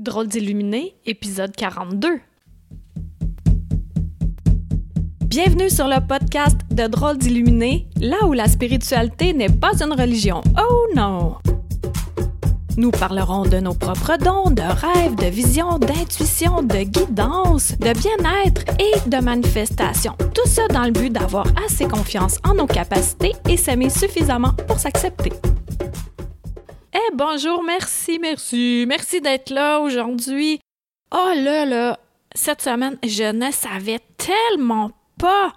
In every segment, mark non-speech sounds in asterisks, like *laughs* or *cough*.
Drôle d'illuminé, épisode 42. Bienvenue sur le podcast de Drôle d'illuminé, là où la spiritualité n'est pas une religion. Oh non! Nous parlerons de nos propres dons, de rêves, de visions, d'intuition, de guidance, de bien-être et de manifestation. Tout ça dans le but d'avoir assez confiance en nos capacités et s'aimer suffisamment pour s'accepter. Bonjour, merci, merci, merci d'être là aujourd'hui. Oh là là, cette semaine, je ne savais tellement pas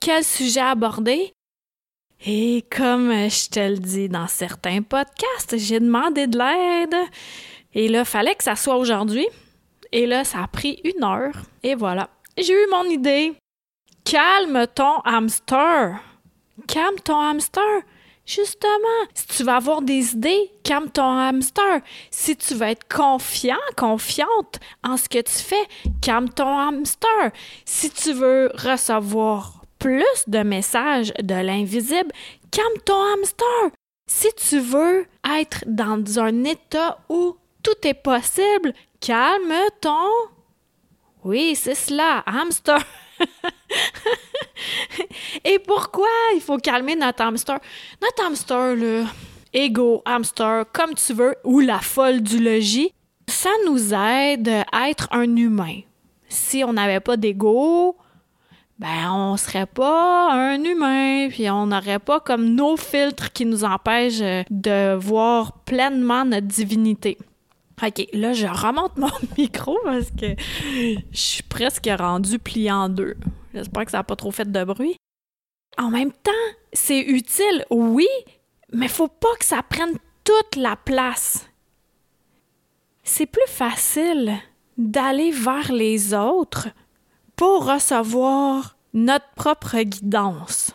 quel sujet aborder. Et comme je te le dis dans certains podcasts, j'ai demandé de l'aide. Et là, fallait que ça soit aujourd'hui. Et là, ça a pris une heure. Et voilà, j'ai eu mon idée. Calme ton hamster. Calme ton hamster. Justement, si tu vas avoir des idées, calme ton hamster. Si tu veux être confiant, confiante en ce que tu fais, calme ton hamster. Si tu veux recevoir plus de messages de l'invisible, calme ton hamster. Si tu veux être dans un état où tout est possible, calme ton... Oui, c'est cela, hamster. *laughs* Faut calmer notre hamster? Notre hamster, le ego, hamster, comme tu veux, ou la folle du logis, ça nous aide à être un humain. Si on n'avait pas d'ego, ben on serait pas un humain, puis on n'aurait pas comme nos filtres qui nous empêchent de voir pleinement notre divinité. OK, là, je remonte mon *laughs* micro parce que je suis presque rendu plié en deux. J'espère que ça n'a pas trop fait de bruit. En même temps, c'est utile, oui, mais faut pas que ça prenne toute la place. C'est plus facile d'aller vers les autres pour recevoir notre propre guidance.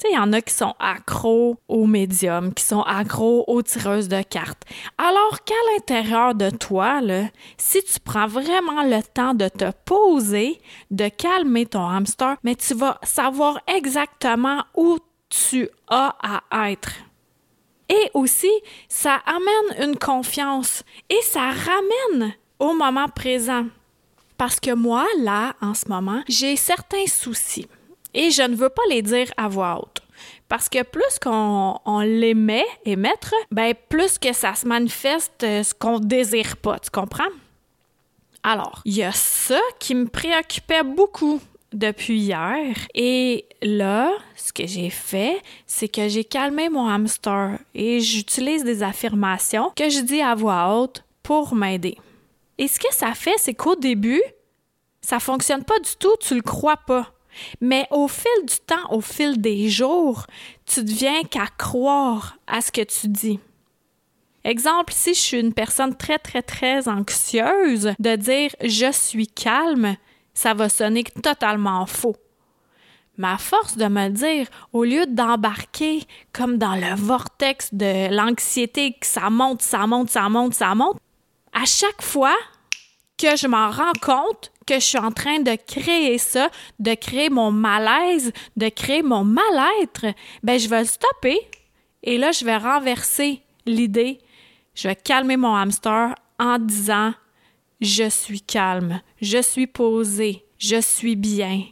Tu il y en a qui sont accros aux médiums, qui sont accros aux tireuses de cartes. Alors qu'à l'intérieur de toi, si tu prends vraiment le temps de te poser, de calmer ton hamster, mais tu vas savoir exactement où tu as à être. Et aussi, ça amène une confiance et ça ramène au moment présent. Parce que moi, là, en ce moment, j'ai certains soucis. Et je ne veux pas les dire à voix haute. Parce que plus qu'on les met, émettre, ben plus que ça se manifeste euh, ce qu'on désire pas, tu comprends? Alors, il y a ça qui me préoccupait beaucoup depuis hier. Et là, ce que j'ai fait, c'est que j'ai calmé mon hamster et j'utilise des affirmations que je dis à voix haute pour m'aider. Et ce que ça fait, c'est qu'au début, ça fonctionne pas du tout, tu le crois pas. Mais au fil du temps, au fil des jours, tu deviens qu'à croire à ce que tu dis. Exemple, si je suis une personne très, très, très anxieuse, de dire je suis calme, ça va sonner totalement faux. Ma force de me dire, au lieu d'embarquer comme dans le vortex de l'anxiété, que ça monte, ça monte, ça monte, ça monte, à chaque fois que je m'en rends compte que je suis en train de créer ça, de créer mon malaise, de créer mon mal-être, ben je vais stopper et là je vais renverser l'idée. Je vais calmer mon hamster en disant je suis calme, je suis posée, je suis bien,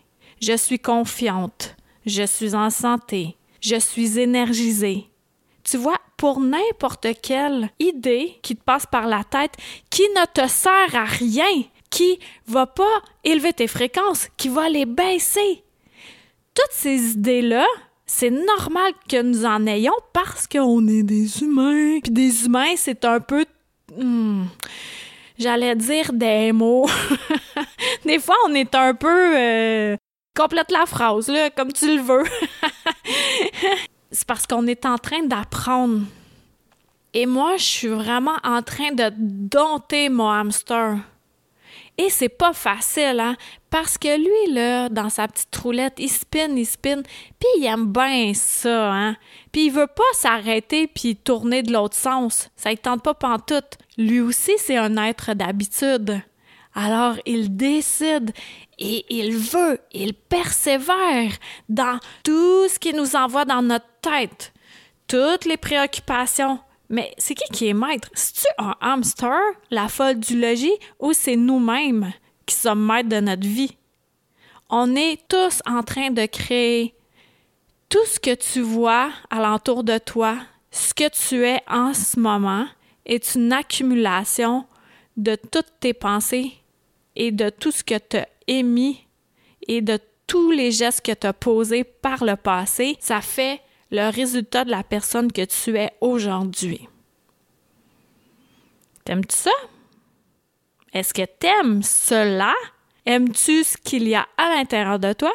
je suis confiante, je suis en santé, je suis énergisée. Tu vois, pour n'importe quelle idée qui te passe par la tête qui ne te sert à rien, qui va pas élever tes fréquences, qui va les baisser. Toutes ces idées-là, c'est normal que nous en ayons parce qu'on est des humains. Puis des humains, c'est un peu... Hmm, j'allais dire des mots. *laughs* des fois, on est un peu... Euh, complète la phrase, là, comme tu le veux. *laughs* c'est parce qu'on est en train d'apprendre. Et moi, je suis vraiment en train de dompter mon hamster. Et c'est pas facile, hein? Parce que lui, là, dans sa petite roulette, il spin, il spin, puis il aime bien ça, hein? Puis il veut pas s'arrêter puis tourner de l'autre sens. Ça ne tente pas pantoute. Lui aussi, c'est un être d'habitude. Alors, il décide et il veut, il persévère dans tout ce qui nous envoie dans notre tête. Toutes les préoccupations, Mais c'est qui qui est maître? C'est-tu un hamster, la folle du logis, ou c'est nous-mêmes qui sommes maîtres de notre vie? On est tous en train de créer tout ce que tu vois alentour de toi, ce que tu es en ce moment, est une accumulation de toutes tes pensées et de tout ce que tu as émis et de tous les gestes que tu as posés par le passé. Ça fait le résultat de la personne que tu es aujourd'hui. T'aimes-tu ça? Est-ce que t'aimes cela? Aimes-tu ce qu'il y a à l'intérieur de toi?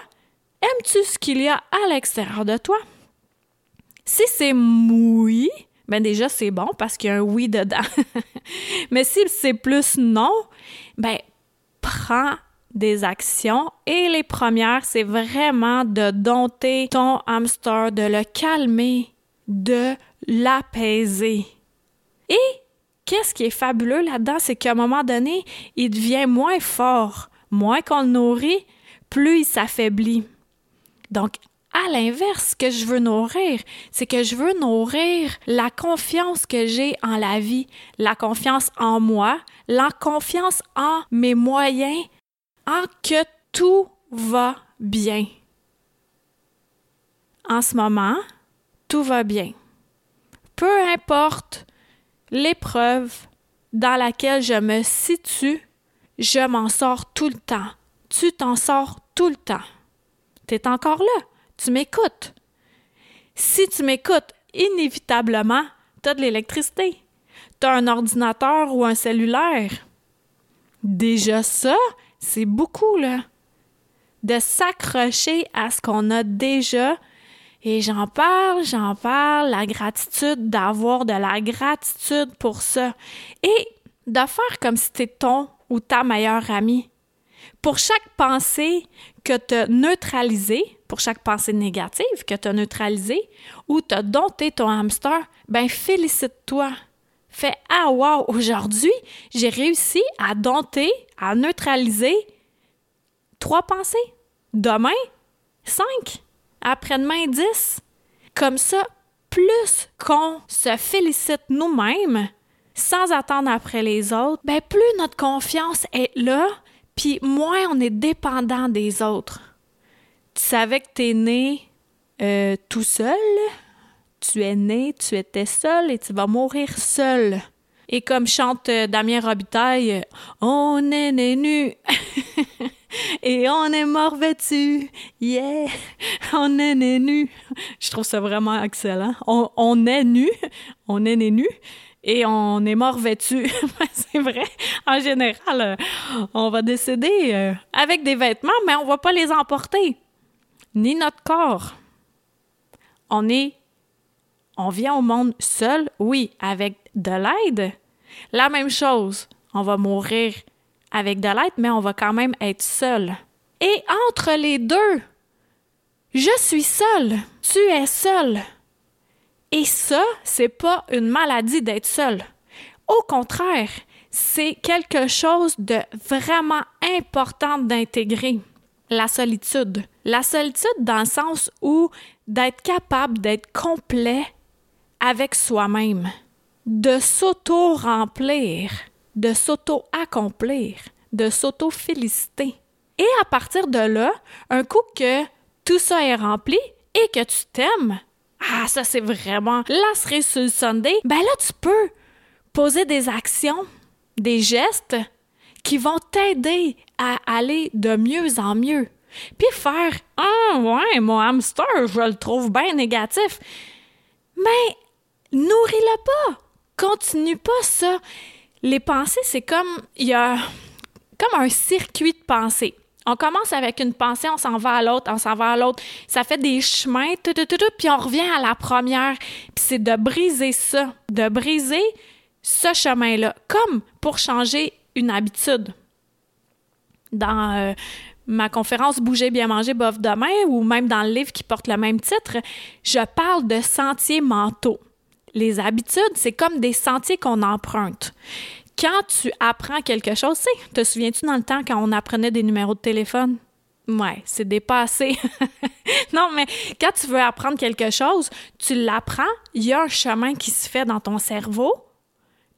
Aimes-tu ce qu'il y a à l'extérieur de toi? Si c'est oui, ben déjà c'est bon parce qu'il y a un oui dedans. *laughs* Mais si c'est plus non, ben prends des actions et les premières, c'est vraiment de dompter ton hamster, de le calmer, de l'apaiser. Et qu'est-ce qui est fabuleux là-dedans, c'est qu'à un moment donné, il devient moins fort. Moins qu'on le nourrit, plus il s'affaiblit. Donc, à l'inverse, ce que je veux nourrir, c'est que je veux nourrir la confiance que j'ai en la vie, la confiance en moi, la confiance en mes moyens, en que tout va bien. En ce moment, tout va bien. Peu importe l'épreuve dans laquelle je me situe, je m'en sors tout le temps. Tu t'en sors tout le temps. Tu es encore là. Tu m'écoutes. Si tu m'écoutes, inévitablement, tu as de l'électricité. Tu as un ordinateur ou un cellulaire. Déjà ça, c'est beaucoup, là. De s'accrocher à ce qu'on a déjà. Et j'en parle, j'en parle, la gratitude, d'avoir de la gratitude pour ça. Et de faire comme si c'était ton ou ta meilleure amie. Pour chaque pensée que tu as neutralisée, pour chaque pensée négative que tu as neutralisée ou tu as dompté ton hamster, ben félicite-toi. Fais Ah wow, aujourd'hui, j'ai réussi à dompter, à neutraliser trois pensées. Demain, cinq. Après-demain, dix. Comme ça, plus qu'on se félicite nous-mêmes, sans attendre après les autres, ben plus notre confiance est là, puis moins on est dépendant des autres. Tu savais que tu es né euh, tout seul, tu es né, tu étais seul et tu vas mourir seul. Et comme chante euh, Damien Robitaille, on est né nu *laughs* et on est mort vêtu. Yeah, on est né nu. Je trouve ça vraiment excellent. On, est nu, on est né nu et on est mort vêtu. *laughs* c'est vrai. En général, euh, on va décéder euh, avec des vêtements, mais on va pas les emporter. Ni notre corps. On est on vient au monde seul, oui, avec de l'aide. La même chose. On va mourir avec de l'aide, mais on va quand même être seul. Et entre les deux, je suis seul, tu es seul. Et ça, c'est pas une maladie d'être seul. Au contraire, c'est quelque chose de vraiment important d'intégrer. La solitude. La solitude dans le sens où d'être capable d'être complet avec soi-même, de s'auto-remplir, de s'auto-accomplir, de s'auto-féliciter. Et à partir de là, un coup que tout ça est rempli et que tu t'aimes, ah, ça c'est vraiment la cerise sur Sunday, ben là tu peux poser des actions, des gestes qui vont t'aider à aller de mieux en mieux. Puis faire Ah, ouais, mon hamster, je le trouve bien négatif. Mais nourris-le pas. Continue pas ça. Les pensées, c'est comme il y a comme un circuit de pensée. On commence avec une pensée, on s'en va à l'autre, on s'en va à l'autre. Ça fait des chemins, tout, tout, tout, puis on revient à la première. Puis c'est de briser ça, de briser ce chemin-là, comme pour changer une habitude. Dans euh, ma conférence Bouger, bien manger, bof demain, ou même dans le livre qui porte le même titre, je parle de sentiers mentaux. Les habitudes, c'est comme des sentiers qu'on emprunte quand tu apprends quelque chose, tu te souviens-tu dans le temps quand on apprenait des numéros de téléphone? Ouais, c'est dépassé. *laughs* non, mais quand tu veux apprendre quelque chose, tu l'apprends, il y a un chemin qui se fait dans ton cerveau,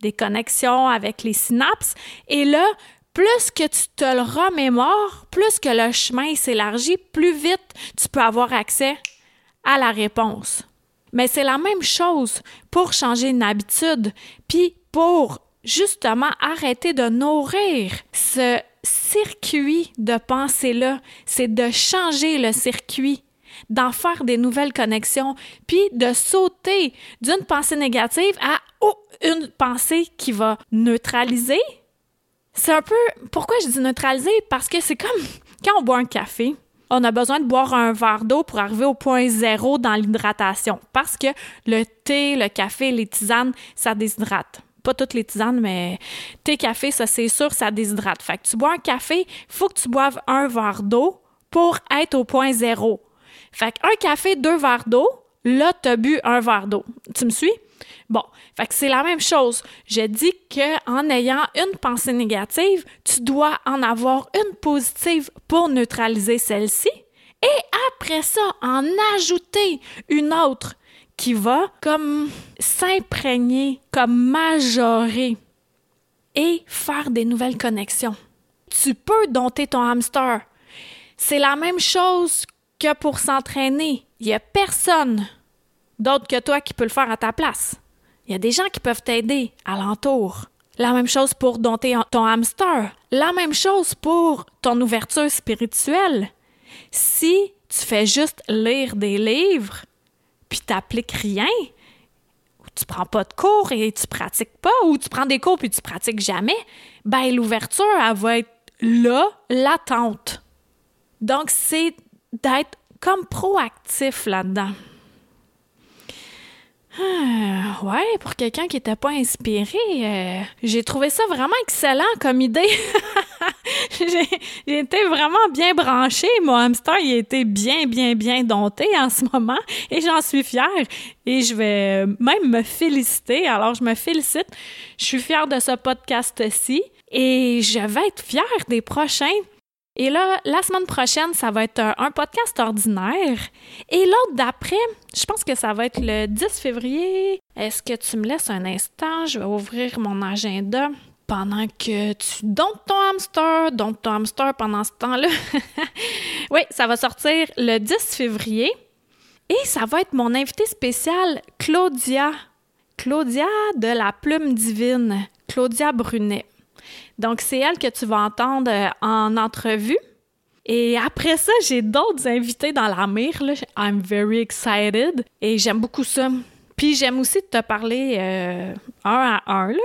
des connexions avec les synapses, et là, plus que tu te le remémores, plus que le chemin s'élargit, plus vite tu peux avoir accès à la réponse. Mais c'est la même chose pour changer une habitude, puis pour justement arrêter de nourrir ce circuit de pensée-là, c'est de changer le circuit, d'en faire des nouvelles connexions, puis de sauter d'une pensée négative à une pensée qui va neutraliser. C'est un peu... Pourquoi je dis neutraliser? Parce que c'est comme *laughs* quand on boit un café. On a besoin de boire un verre d'eau pour arriver au point zéro dans l'hydratation parce que le thé, le café, les tisanes, ça déshydrate pas toutes les tisanes, mais tes cafés, ça c'est sûr, ça déshydrate. Fait que tu bois un café, il faut que tu boives un verre d'eau pour être au point zéro. Fait qu'un café, deux verres d'eau, là, tu as bu un verre d'eau. Tu me suis? Bon, fait que c'est la même chose. Je dis que en ayant une pensée négative, tu dois en avoir une positive pour neutraliser celle-ci et après ça en ajouter une autre qui va comme s'imprégner, comme majorer et faire des nouvelles connexions. Tu peux dompter ton hamster. C'est la même chose que pour s'entraîner. Il n'y a personne d'autre que toi qui peut le faire à ta place. Il y a des gens qui peuvent t'aider alentour. La même chose pour dompter ton hamster. La même chose pour ton ouverture spirituelle. Si tu fais juste lire des livres, puis t'appliques rien, ou tu prends pas de cours et tu pratiques pas, ou tu prends des cours puis tu pratiques jamais, ben l'ouverture, elle va être là, latente. Donc, c'est d'être comme proactif là-dedans. Ah, ouais, pour quelqu'un qui n'était pas inspiré, euh, j'ai trouvé ça vraiment excellent comme idée. *laughs* j'ai été vraiment bien branchée. Mon hamster, il a été bien, bien, bien dompté en ce moment et j'en suis fière. Et je vais même me féliciter. Alors, je me félicite. Je suis fière de ce podcast-ci et je vais être fière des prochains. Et là, la semaine prochaine, ça va être un, podcast ordinaire. Et l'autre d'après, je pense que ça va être le 10 février. Est-ce que tu me laisses un instant? Je vais ouvrir mon agenda pendant que tu domptes ton hamster, domptes ton hamster pendant ce temps-là. *laughs* oui, ça va sortir le 10 février. Et ça va être mon invité spécial, Claudia. Claudia de la Plume Divine, Claudia Brunet. Donc, c'est elle que tu vas entendre euh, en entrevue. Et après ça, j'ai d'autres invités dans la mire. Là. I'm very excited. Et j'aime beaucoup ça. Puis j'aime aussi te parler euh, un à un, là.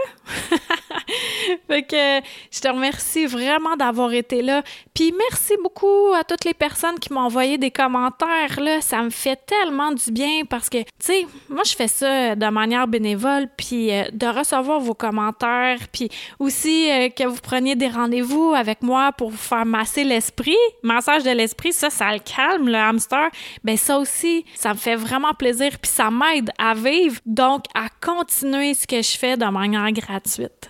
*laughs* *laughs* fait que je te remercie vraiment d'avoir été là. Puis merci beaucoup à toutes les personnes qui m'ont envoyé des commentaires, là. Ça me fait tellement du bien parce que, tu sais, moi, je fais ça de manière bénévole, puis euh, de recevoir vos commentaires, puis aussi euh, que vous preniez des rendez-vous avec moi pour vous faire masser l'esprit, massage de l'esprit, ça, ça le calme, le hamster. Ben ça aussi, ça me fait vraiment plaisir, puis ça m'aide à vivre, donc à continuer ce que je fais de manière gratuite.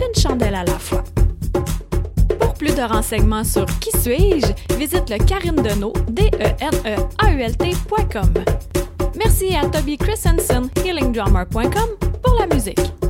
une chandelle à la fois. Pour plus de renseignements sur Qui suis-je, visite le Karine Deneau, d e n e a u l Merci à Toby Christensen, healingdrummer.com, pour la musique.